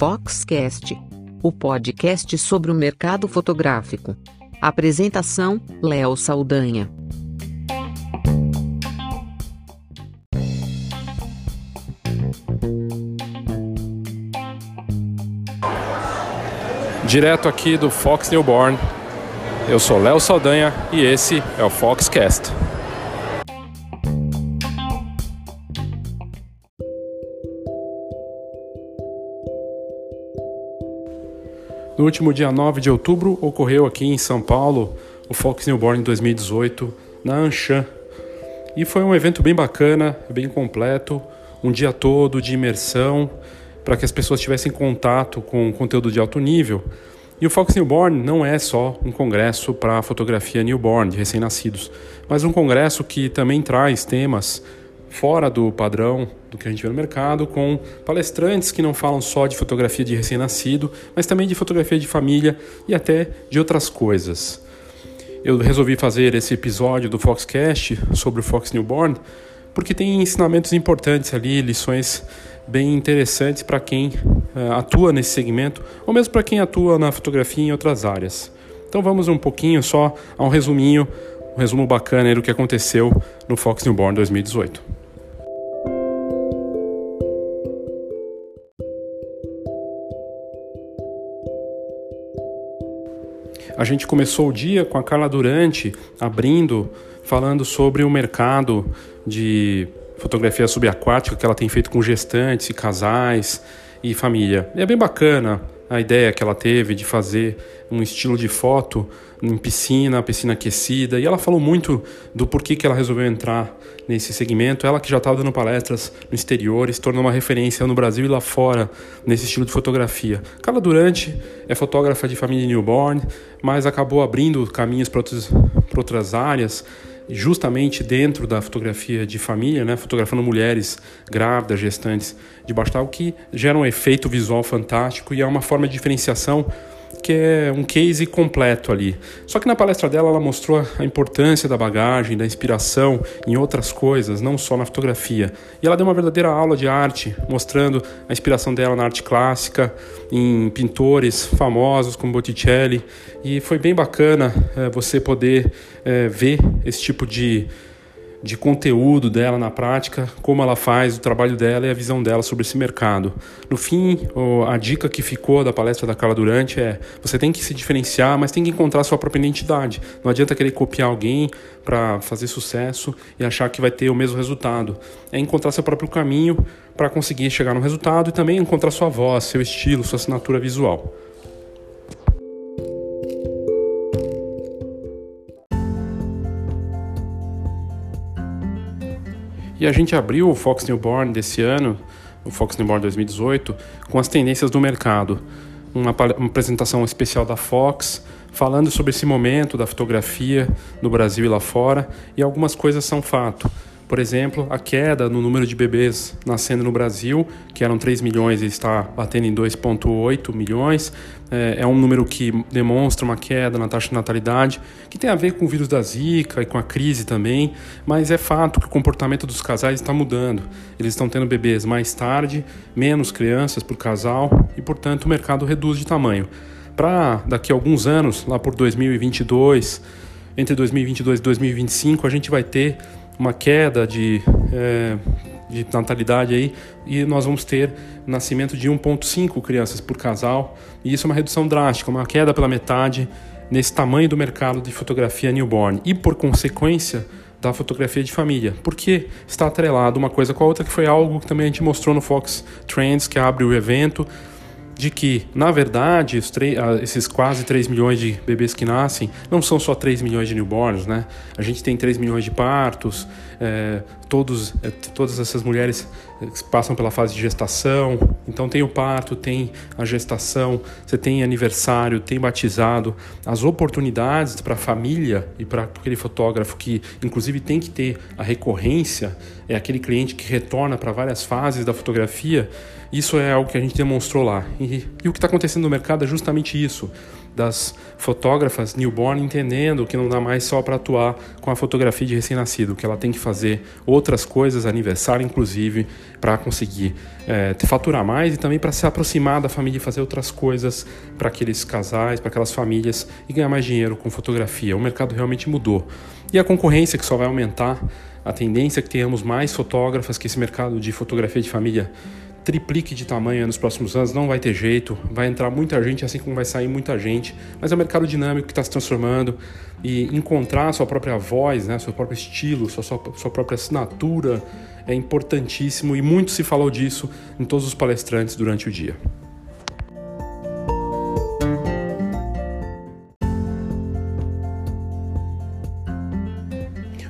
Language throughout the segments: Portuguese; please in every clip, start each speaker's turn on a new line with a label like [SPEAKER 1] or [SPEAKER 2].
[SPEAKER 1] Foxcast, o podcast sobre o mercado fotográfico. Apresentação: Léo Saldanha.
[SPEAKER 2] Direto aqui do Fox Newborn. Eu sou Léo Saldanha e esse é o Foxcast. No último dia 9 de outubro, ocorreu aqui em São Paulo o Fox Newborn 2018 na Anshan. E foi um evento bem bacana, bem completo, um dia todo de imersão para que as pessoas tivessem contato com conteúdo de alto nível. E o Fox Newborn não é só um congresso para fotografia newborn, de recém-nascidos, mas um congresso que também traz temas fora do padrão do que a gente vê no mercado, com palestrantes que não falam só de fotografia de recém-nascido, mas também de fotografia de família e até de outras coisas. Eu resolvi fazer esse episódio do Foxcast sobre o Fox Newborn porque tem ensinamentos importantes ali, lições bem interessantes para quem uh, atua nesse segmento ou mesmo para quem atua na fotografia em outras áreas. Então vamos um pouquinho só a um resuminho, um resumo bacana do que aconteceu no Fox Newborn 2018. A gente começou o dia com a Carla Durante abrindo, falando sobre o mercado de fotografia subaquática que ela tem feito com gestantes e casais e família. E é bem bacana a ideia que ela teve de fazer um estilo de foto em piscina, piscina aquecida, e ela falou muito do porquê que ela resolveu entrar nesse segmento. Ela que já estava dando palestras no exterior se tornou uma referência no Brasil e lá fora nesse estilo de fotografia. Carla Durante é fotógrafa de família newborn, mas acabou abrindo caminhos para outras áreas justamente dentro da fotografia de família, né, fotografando mulheres grávidas, gestantes de o que gera um efeito visual fantástico e é uma forma de diferenciação que é um case completo ali. Só que na palestra dela ela mostrou a importância da bagagem, da inspiração em outras coisas, não só na fotografia. E ela deu uma verdadeira aula de arte, mostrando a inspiração dela na arte clássica, em pintores famosos como Botticelli. E foi bem bacana é, você poder é, ver esse tipo de de conteúdo dela na prática, como ela faz o trabalho dela e a visão dela sobre esse mercado. No fim, a dica que ficou da palestra da Carla Durante é: você tem que se diferenciar, mas tem que encontrar sua própria identidade. Não adianta querer copiar alguém para fazer sucesso e achar que vai ter o mesmo resultado. É encontrar seu próprio caminho para conseguir chegar no resultado e também encontrar sua voz, seu estilo, sua assinatura visual. E a gente abriu o Fox Newborn desse ano, o Fox Newborn 2018, com as tendências do mercado. Uma, uma apresentação especial da Fox, falando sobre esse momento da fotografia no Brasil e lá fora, e algumas coisas são fato. Por exemplo, a queda no número de bebês nascendo no Brasil, que eram 3 milhões e está batendo em 2,8 milhões, é, é, um número que demonstra uma queda na taxa de natalidade, que tem a ver com o vírus da Zika e com a crise também, mas é fato que o comportamento dos casais está mudando. Eles estão tendo bebês mais tarde, menos crianças por casal e, portanto, o mercado reduz de tamanho. Para daqui a alguns anos, lá por 2022, entre 2022 e 2025, a gente vai ter uma queda de, é, de natalidade aí e nós vamos ter nascimento de 1,5 crianças por casal e isso é uma redução drástica, uma queda pela metade nesse tamanho do mercado de fotografia newborn e por consequência da fotografia de família, porque está atrelado uma coisa com a outra, que foi algo que também a gente mostrou no Fox Trends, que abre o evento, de que, na verdade, esses quase 3 milhões de bebês que nascem não são só 3 milhões de newborns, né? A gente tem 3 milhões de partos, é, todos, é, todas essas mulheres é, passam pela fase de gestação, então tem o parto, tem a gestação, você tem aniversário, tem batizado, as oportunidades para a família e para aquele fotógrafo que, inclusive, tem que ter a recorrência, é aquele cliente que retorna para várias fases da fotografia isso é algo que a gente demonstrou lá. E, e o que está acontecendo no mercado é justamente isso. das fotógrafas newborn entendendo que não dá mais só para atuar com a fotografia de recém-nascido, que ela tem que fazer outras coisas, aniversário inclusive, para conseguir é, faturar mais e também para se aproximar da família e fazer outras coisas para aqueles casais, para aquelas famílias e ganhar mais dinheiro com fotografia. O mercado realmente mudou. E a concorrência que só vai aumentar, a tendência é que tenhamos mais fotógrafas, que esse mercado de fotografia de família triplique de tamanho nos próximos anos, não vai ter jeito, vai entrar muita gente, assim como vai sair muita gente, mas é um mercado dinâmico que está se transformando e encontrar sua própria voz, né, seu próprio estilo, sua, sua, sua própria assinatura é importantíssimo e muito se falou disso em todos os palestrantes durante o dia.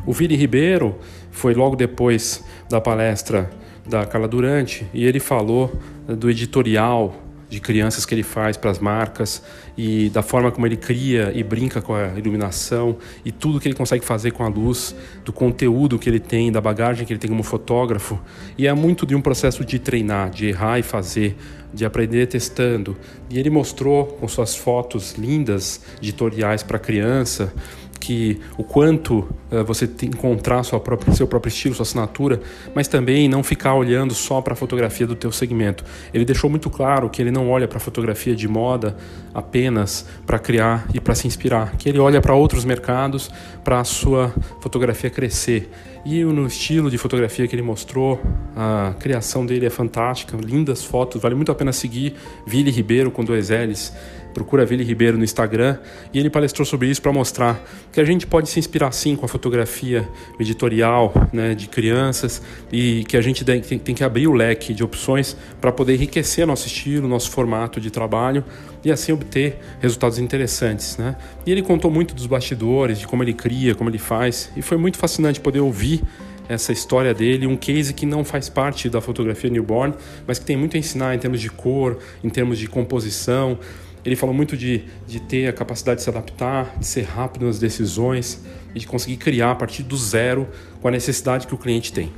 [SPEAKER 2] O Vili Ribeiro foi logo depois da palestra da Carla Durante e ele falou do editorial de crianças que ele faz para as marcas e da forma como ele cria e brinca com a iluminação e tudo que ele consegue fazer com a luz, do conteúdo que ele tem, da bagagem que ele tem como fotógrafo. E é muito de um processo de treinar, de errar e fazer, de aprender testando. E ele mostrou com suas fotos lindas, editoriais para criança, que o quanto uh, você encontrar sua própria, seu próprio estilo, sua assinatura, mas também não ficar olhando só para a fotografia do teu segmento. Ele deixou muito claro que ele não olha para a fotografia de moda apenas para criar e para se inspirar, que ele olha para outros mercados para a sua fotografia crescer. E no estilo de fotografia que ele mostrou, a criação dele é fantástica, lindas fotos, vale muito a pena seguir Vili Ribeiro com dois L's procura Vili Ribeiro no Instagram, e ele palestrou sobre isso para mostrar que a gente pode se inspirar sim com a fotografia editorial né, de crianças e que a gente tem, tem que abrir o leque de opções para poder enriquecer nosso estilo, nosso formato de trabalho e assim obter resultados interessantes. Né? E ele contou muito dos bastidores, de como ele cria, como ele faz, e foi muito fascinante poder ouvir essa história dele, um case que não faz parte da fotografia newborn, mas que tem muito a ensinar em termos de cor, em termos de composição. Ele falou muito de, de ter a capacidade de se adaptar, de ser rápido nas decisões e de conseguir criar a partir do zero com a necessidade que o cliente tem.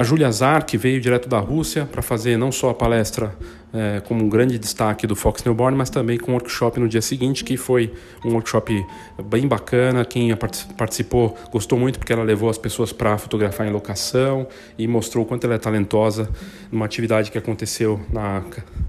[SPEAKER 2] A Julia Zar, que veio direto da Rússia para fazer não só a palestra é, como um grande destaque do Fox Newborn, mas também com um workshop no dia seguinte, que foi um workshop bem bacana. Quem participou gostou muito porque ela levou as pessoas para fotografar em locação e mostrou o quanto ela é talentosa numa atividade que aconteceu na,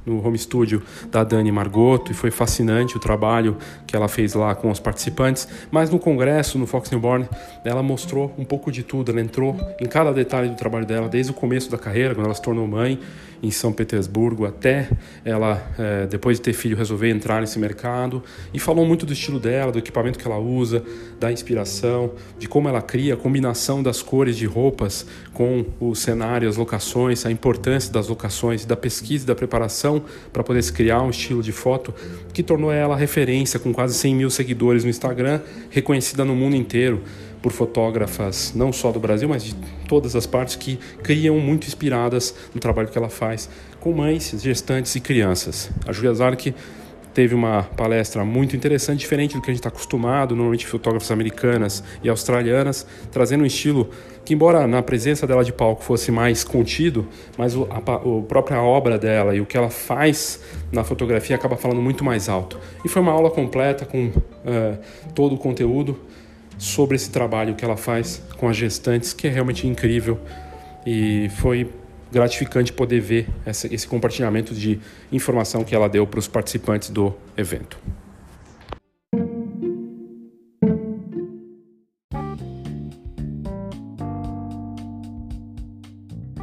[SPEAKER 2] no home studio da Dani Margoto e foi fascinante o trabalho que ela fez lá com os participantes. Mas no congresso, no Fox Newborn, ela mostrou um pouco de tudo. Ela entrou em cada detalhe do trabalho dela, desde o começo da carreira, quando ela se tornou mãe em São Petersburgo, até ela, é, depois de ter filho, resolver entrar nesse mercado. E falou muito do estilo dela, do equipamento que ela usa, da inspiração, de como ela cria a combinação das cores de roupas com o cenário, as locações, a importância das locações, da pesquisa e da preparação para poder se criar um estilo de foto que tornou ela referência com quase 100 mil seguidores no Instagram, reconhecida no mundo inteiro por fotógrafas não só do Brasil, mas de todas as partes que criam muito inspiradas no trabalho que ela faz com mães, gestantes e crianças. A Julia Zark teve uma palestra muito interessante, diferente do que a gente está acostumado, normalmente fotógrafas americanas e australianas, trazendo um estilo que, embora na presença dela de palco fosse mais contido, mas o, a, a própria obra dela e o que ela faz na fotografia acaba falando muito mais alto. E foi uma aula completa com uh, todo o conteúdo sobre esse trabalho que ela faz com as gestantes, que é realmente incrível e foi gratificante poder ver essa, esse compartilhamento de informação que ela deu para os participantes do evento.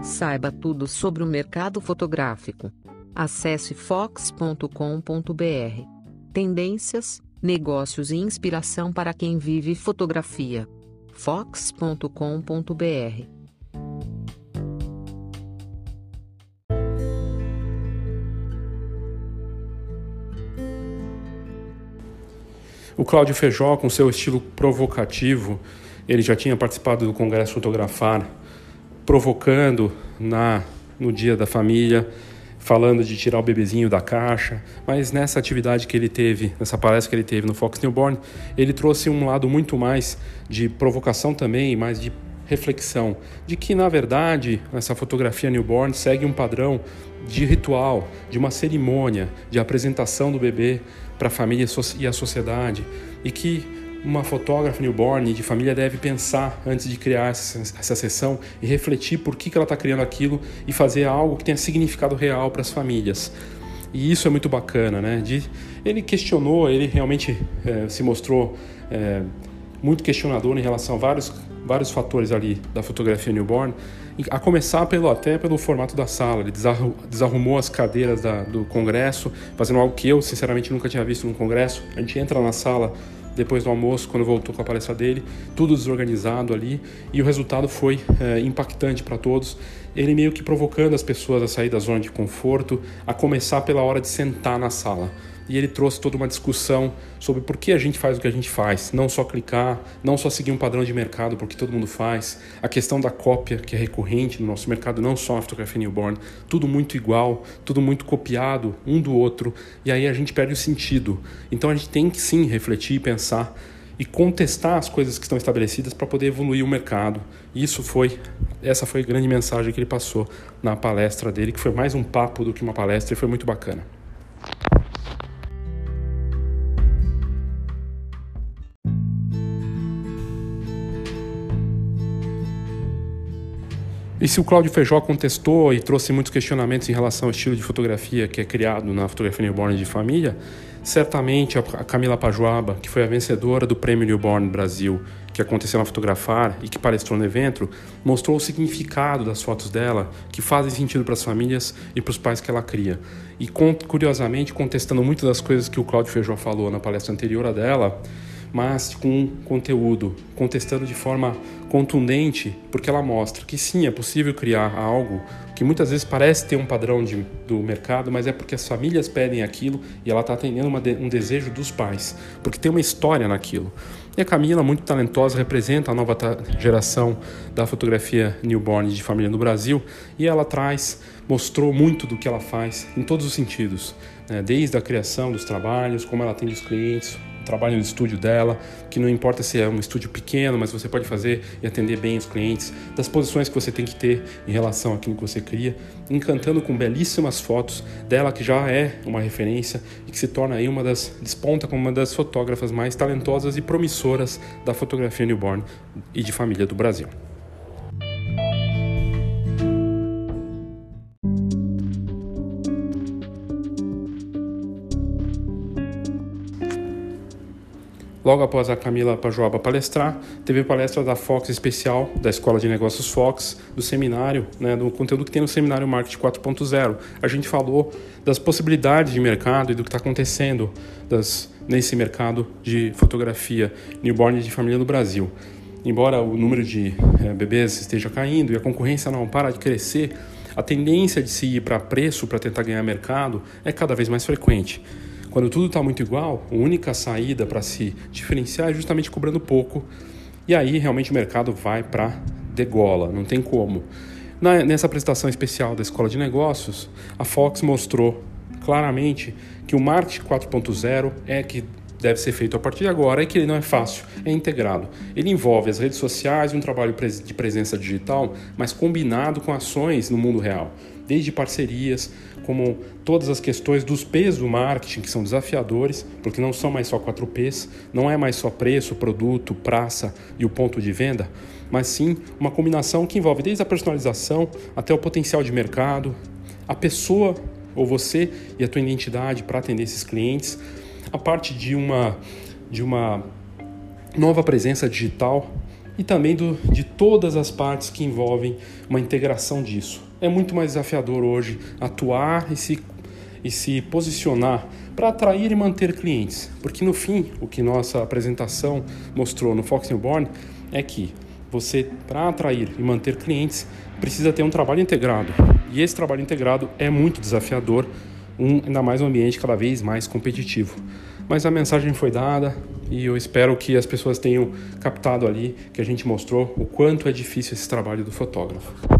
[SPEAKER 1] Saiba tudo sobre o mercado fotográfico. Acesse fox.com.br. Tendências, negócios e inspiração para quem vive fotografia. fox.com.br
[SPEAKER 2] O Cláudio Feijó, com seu estilo provocativo, ele já tinha participado do Congresso Fotografar, provocando na no Dia da Família falando de tirar o bebezinho da caixa, mas nessa atividade que ele teve, nessa palestra que ele teve no Fox Newborn, ele trouxe um lado muito mais de provocação também, mais de reflexão de que, na verdade, essa fotografia newborn segue um padrão de ritual, de uma cerimônia de apresentação do bebê para a família e a sociedade, e que uma fotógrafa newborn de família deve pensar antes de criar essa, sessão e refletir por que, que ela está criando aquilo e fazer algo que tenha significado real para as famílias. E isso é muito bacana, né? De, ele questionou, ele realmente é, se mostrou é, muito questionador em relação a vários, vários fatores ali da fotografia newborn, a começar pelo até pelo formato da sala. Ele desarrumou as cadeiras da, do congresso, fazendo algo que eu sinceramente nunca tinha visto num congresso. A gente entra na sala depois do almoço, quando voltou com a palestra dele, tudo desorganizado ali, e o resultado foi é, impactante para todos. Ele meio que provocando as pessoas a sair da zona de conforto, a começar pela hora de sentar na sala e ele trouxe toda uma discussão sobre por que a gente faz o que a gente faz, não só clicar, não só seguir um padrão de mercado, porque todo mundo faz, a questão da cópia, que é recorrente no nosso mercado, não só a fotografia newborn, tudo muito igual, tudo muito copiado um do outro, e aí a gente perde o sentido. Então a gente tem que sim refletir e pensar e contestar as coisas que estão estabelecidas para poder evoluir o mercado. Isso foi essa foi a grande mensagem que ele passou na palestra dele, que foi mais um papo do que uma palestra e foi muito bacana. E se o Cláudio Feijó contestou e trouxe muitos questionamentos em relação ao estilo de fotografia que é criado na fotografia newborn de família, certamente a Camila Pajuaba, que foi a vencedora do Prêmio Newborn Brasil, que aconteceu na Fotografar e que palestrou no evento, mostrou o significado das fotos dela, que fazem sentido para as famílias e para os pais que ela cria. E curiosamente, contestando muitas das coisas que o Cláudio Feijó falou na palestra anterior a dela, mas com conteúdo, contestando de forma contundente, porque ela mostra que sim, é possível criar algo que muitas vezes parece ter um padrão de, do mercado, mas é porque as famílias pedem aquilo e ela está atendendo uma, um desejo dos pais, porque tem uma história naquilo. E a Camila, muito talentosa, representa a nova geração da fotografia newborn de família no Brasil e ela traz, mostrou muito do que ela faz em todos os sentidos, né? desde a criação dos trabalhos, como ela atende os clientes, trabalho no estúdio dela, que não importa se é um estúdio pequeno, mas você pode fazer e atender bem os clientes, das posições que você tem que ter em relação àquilo que você cria, encantando com belíssimas fotos dela que já é uma referência e que se torna aí uma das desponta como uma das fotógrafas mais talentosas e promissoras da fotografia newborn e de família do Brasil. Logo após a Camila Pajoaba palestrar, teve palestra da Fox especial, da Escola de Negócios Fox, do seminário, né, do conteúdo que tem no seminário Marketing 4.0. A gente falou das possibilidades de mercado e do que está acontecendo das, nesse mercado de fotografia newborn de família no Brasil. Embora o número de é, bebês esteja caindo e a concorrência não para de crescer, a tendência de se ir para preço para tentar ganhar mercado é cada vez mais frequente. Quando tudo está muito igual, a única saída para se diferenciar é justamente cobrando pouco. E aí realmente o mercado vai para degola, não tem como. Na, nessa apresentação especial da Escola de Negócios, a Fox mostrou claramente que o marketing 4.0 é que deve ser feito a partir de agora e que ele não é fácil, é integrado. Ele envolve as redes sociais e um trabalho de presença digital, mas combinado com ações no mundo real, desde parcerias, como todas as questões dos P's do marketing, que são desafiadores, porque não são mais só quatro P's, não é mais só preço, produto, praça e o ponto de venda, mas sim uma combinação que envolve desde a personalização até o potencial de mercado, a pessoa ou você e a tua identidade para atender esses clientes, a parte de uma, de uma nova presença digital e também do, de todas as partes que envolvem uma integração disso. É muito mais desafiador hoje atuar e se, e se posicionar para atrair e manter clientes, porque no fim, o que nossa apresentação mostrou no Fox Newborn é que você, para atrair e manter clientes, precisa ter um trabalho integrado. E esse trabalho integrado é muito desafiador um, ainda mais um ambiente cada vez mais competitivo. Mas a mensagem foi dada e eu espero que as pessoas tenham captado ali que a gente mostrou o quanto é difícil esse trabalho do fotógrafo.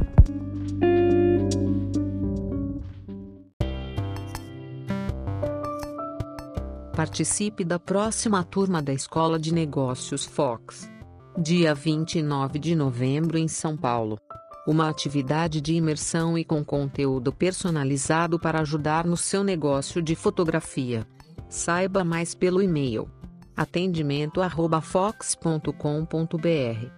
[SPEAKER 1] Participe da próxima turma da Escola de Negócios Fox. Dia 29 de novembro em São Paulo. Uma atividade de imersão e com conteúdo personalizado para ajudar no seu negócio de fotografia. Saiba mais pelo e-mail atendimento@fox.com.br.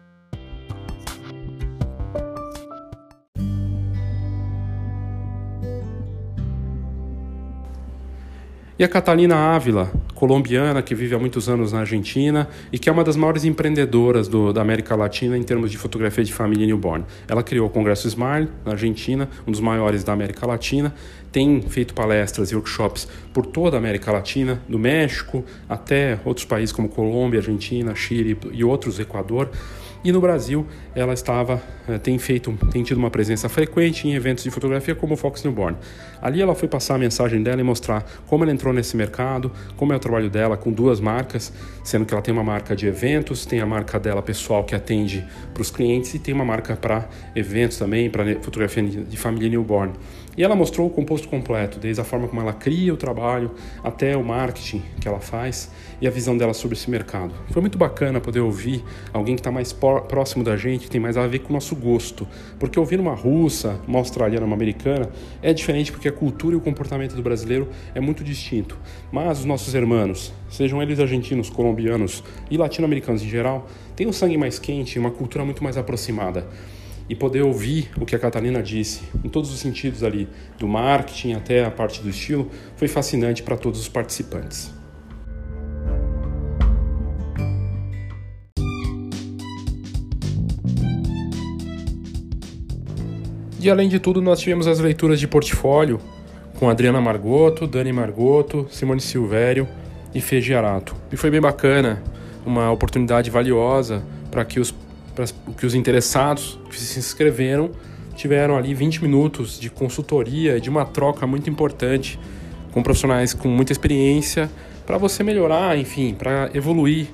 [SPEAKER 2] E a Catalina Ávila, colombiana que vive há muitos anos na Argentina e que é uma das maiores empreendedoras do, da América Latina em termos de fotografia de família newborn. Ela criou o Congresso Smile na Argentina, um dos maiores da América Latina, tem feito palestras e workshops por toda a América Latina, do México até outros países como Colômbia, Argentina, Chile e outros, Equador. E no Brasil, ela estava eh, tem feito, tem tido uma presença frequente em eventos de fotografia como o Fox Newborn. Ali ela foi passar a mensagem dela e mostrar como ela entrou nesse mercado, como é o trabalho dela com duas marcas, sendo que ela tem uma marca de eventos, tem a marca dela pessoal que atende para os clientes e tem uma marca para eventos também, para fotografia de família newborn. E ela mostrou o composto completo, desde a forma como ela cria o trabalho até o marketing que ela faz e a visão dela sobre esse mercado. Foi muito bacana poder ouvir alguém que está mais próximo da gente, que tem mais a ver com o nosso gosto. Porque ouvir uma russa, uma australiana, uma americana é diferente porque a cultura e o comportamento do brasileiro é muito distinto. Mas os nossos irmãos, sejam eles argentinos, colombianos e latino-americanos em geral, têm um sangue mais quente e uma cultura muito mais aproximada e poder ouvir o que a Catalina disse, em todos os sentidos ali, do marketing até a parte do estilo, foi fascinante para todos os participantes. E além de tudo, nós tivemos as leituras de portfólio com Adriana Margoto, Dani Margoto, Simone Silvério e Fê Giarato. E foi bem bacana, uma oportunidade valiosa para que os que os interessados que se inscreveram tiveram ali 20 minutos de consultoria e de uma troca muito importante com profissionais com muita experiência para você melhorar, enfim, para evoluir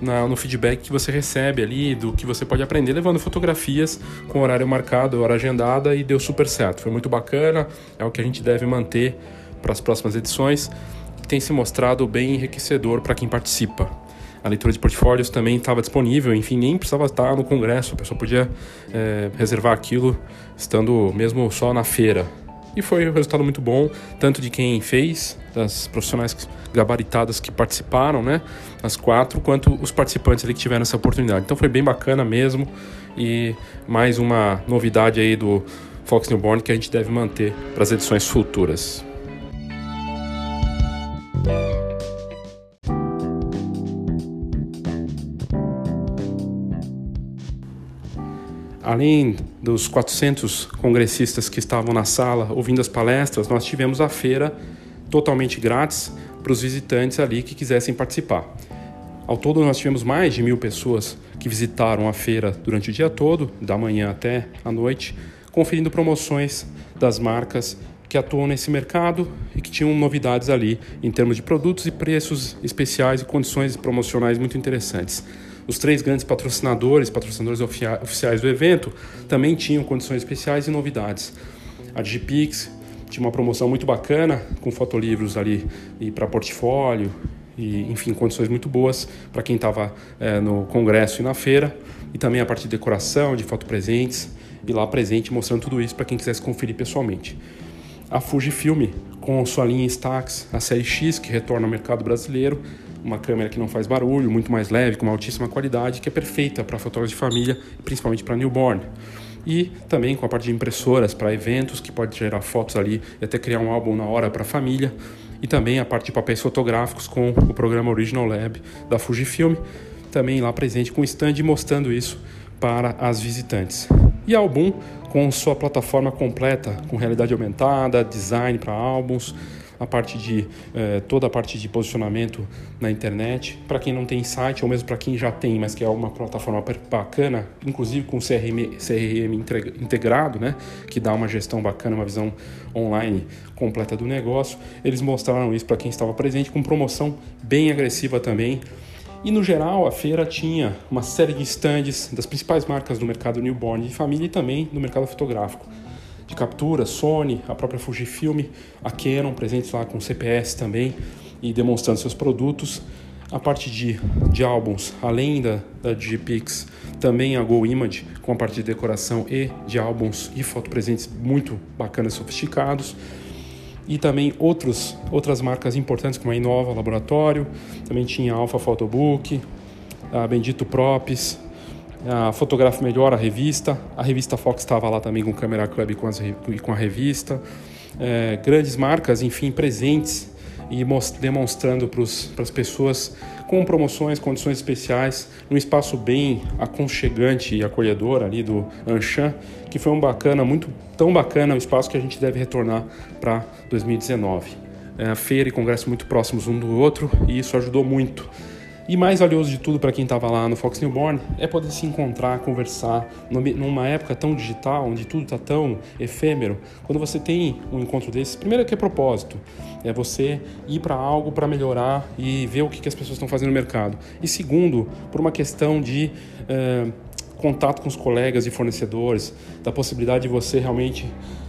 [SPEAKER 2] na, no feedback que você recebe ali, do que você pode aprender, levando fotografias com horário marcado, hora agendada e deu super certo. Foi muito bacana, é o que a gente deve manter para as próximas edições, tem se mostrado bem enriquecedor para quem participa a leitura de portfólios também estava disponível, enfim, nem precisava estar no congresso, a pessoa podia é, reservar aquilo estando mesmo só na feira. E foi um resultado muito bom, tanto de quem fez, das profissionais gabaritadas que participaram, né, as quatro, quanto os participantes ali que tiveram essa oportunidade. Então foi bem bacana mesmo e mais uma novidade aí do Fox Newborn que a gente deve manter para as edições futuras. Além dos 400 congressistas que estavam na sala ouvindo as palestras, nós tivemos a feira totalmente grátis para os visitantes ali que quisessem participar. Ao todo, nós tivemos mais de mil pessoas que visitaram a feira durante o dia todo, da manhã até a noite, conferindo promoções das marcas que atuam nesse mercado e que tinham novidades ali em termos de produtos e preços especiais e condições promocionais muito interessantes. Os três grandes patrocinadores, patrocinadores oficiais do evento, também tinham condições especiais e novidades. A Digipix tinha uma promoção muito bacana, com fotolivros ali e para portfólio, e enfim, condições muito boas para quem estava é, no congresso e na feira, e também a parte de decoração, de fotopresentes, e lá presente mostrando tudo isso para quem quisesse conferir pessoalmente. A Fujifilm, com sua linha Stax, a série X, que retorna ao mercado brasileiro, uma câmera que não faz barulho, muito mais leve, com uma altíssima qualidade, que é perfeita para fotógrafos de família, principalmente para newborn. E também com a parte de impressoras para eventos, que pode gerar fotos ali e até criar um álbum na hora para a família. E também a parte de papéis fotográficos com o programa Original Lab da Fujifilm, também lá presente com stand mostrando isso para as visitantes. E álbum com sua plataforma completa, com realidade aumentada, design para álbuns, a parte de eh, toda a parte de posicionamento na internet. Para quem não tem site, ou mesmo para quem já tem, mas que é uma plataforma bacana, inclusive com CRM, CRM integrado, né, que dá uma gestão bacana, uma visão online completa do negócio. Eles mostraram isso para quem estava presente com promoção bem agressiva também. E no geral, a feira tinha uma série de stands das principais marcas do mercado newborn de família e também do mercado fotográfico de captura, Sony, a própria Fujifilm, a Canon presentes lá com CPS também e demonstrando seus produtos. A parte de, de álbuns, além da, da Digipix, também a Go Image, com a parte de decoração e de álbuns e fotopresentes muito bacanas sofisticados. E também outros, outras marcas importantes, como a Inova Laboratório, também tinha a Alpha Photobook, a Bendito Props, a Fotógrafo Melhor, a revista. A revista Fox estava lá também com o Camera Club e com, as, com a revista. É, grandes marcas, enfim, presentes e demonstrando para as pessoas com promoções, condições especiais, num espaço bem aconchegante e acolhedor ali do Anshan, que foi um bacana, muito tão bacana, um espaço que a gente deve retornar para 2019. É, feira e congresso muito próximos um do outro e isso ajudou muito e mais valioso de tudo para quem estava lá no Fox Newborn é poder se encontrar, conversar, numa época tão digital, onde tudo está tão efêmero. Quando você tem um encontro desses, primeiro que é propósito, é você ir para algo para melhorar e ver o que, que as pessoas estão fazendo no mercado. E segundo, por uma questão de é, contato com os colegas e fornecedores, da possibilidade de você realmente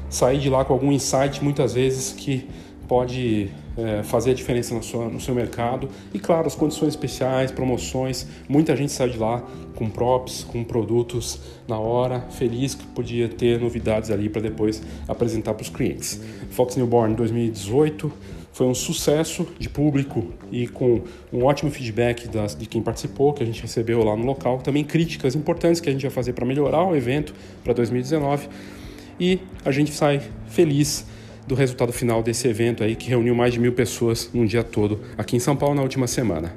[SPEAKER 2] sair de lá com algum insight, muitas vezes que pode é, fazer a diferença no, sua, no seu mercado. E claro, as condições especiais, promoções. Muita gente sai de lá com props, com produtos na hora, feliz que podia ter novidades ali para depois apresentar para os clientes. Fox Newborn 2018 foi um sucesso de público e com um ótimo feedback das, de quem participou, que a gente recebeu lá no local. Também críticas importantes que a gente vai fazer para melhorar o evento para 2019. E a gente sai feliz do resultado final desse evento aí que reuniu mais de mil pessoas num dia todo aqui em São Paulo na última semana.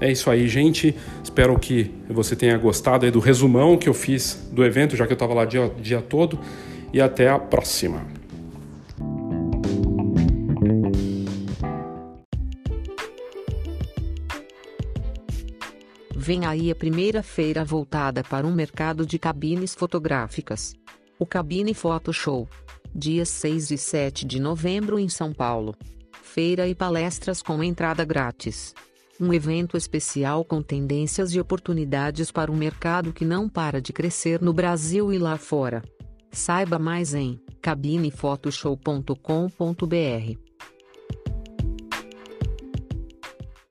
[SPEAKER 2] É isso aí, gente. Espero que você tenha gostado do resumão que eu fiz do evento, já que eu estava lá dia, dia todo. E até a próxima.
[SPEAKER 1] Vem aí a primeira feira voltada para um mercado de cabines fotográficas. O Cabine Photo Show dias 6 e 7 de novembro em São Paulo. Feira e palestras com entrada grátis. Um evento especial com tendências e oportunidades para um mercado que não para de crescer no Brasil e lá fora. Saiba mais em cabinefotoshow.com.br.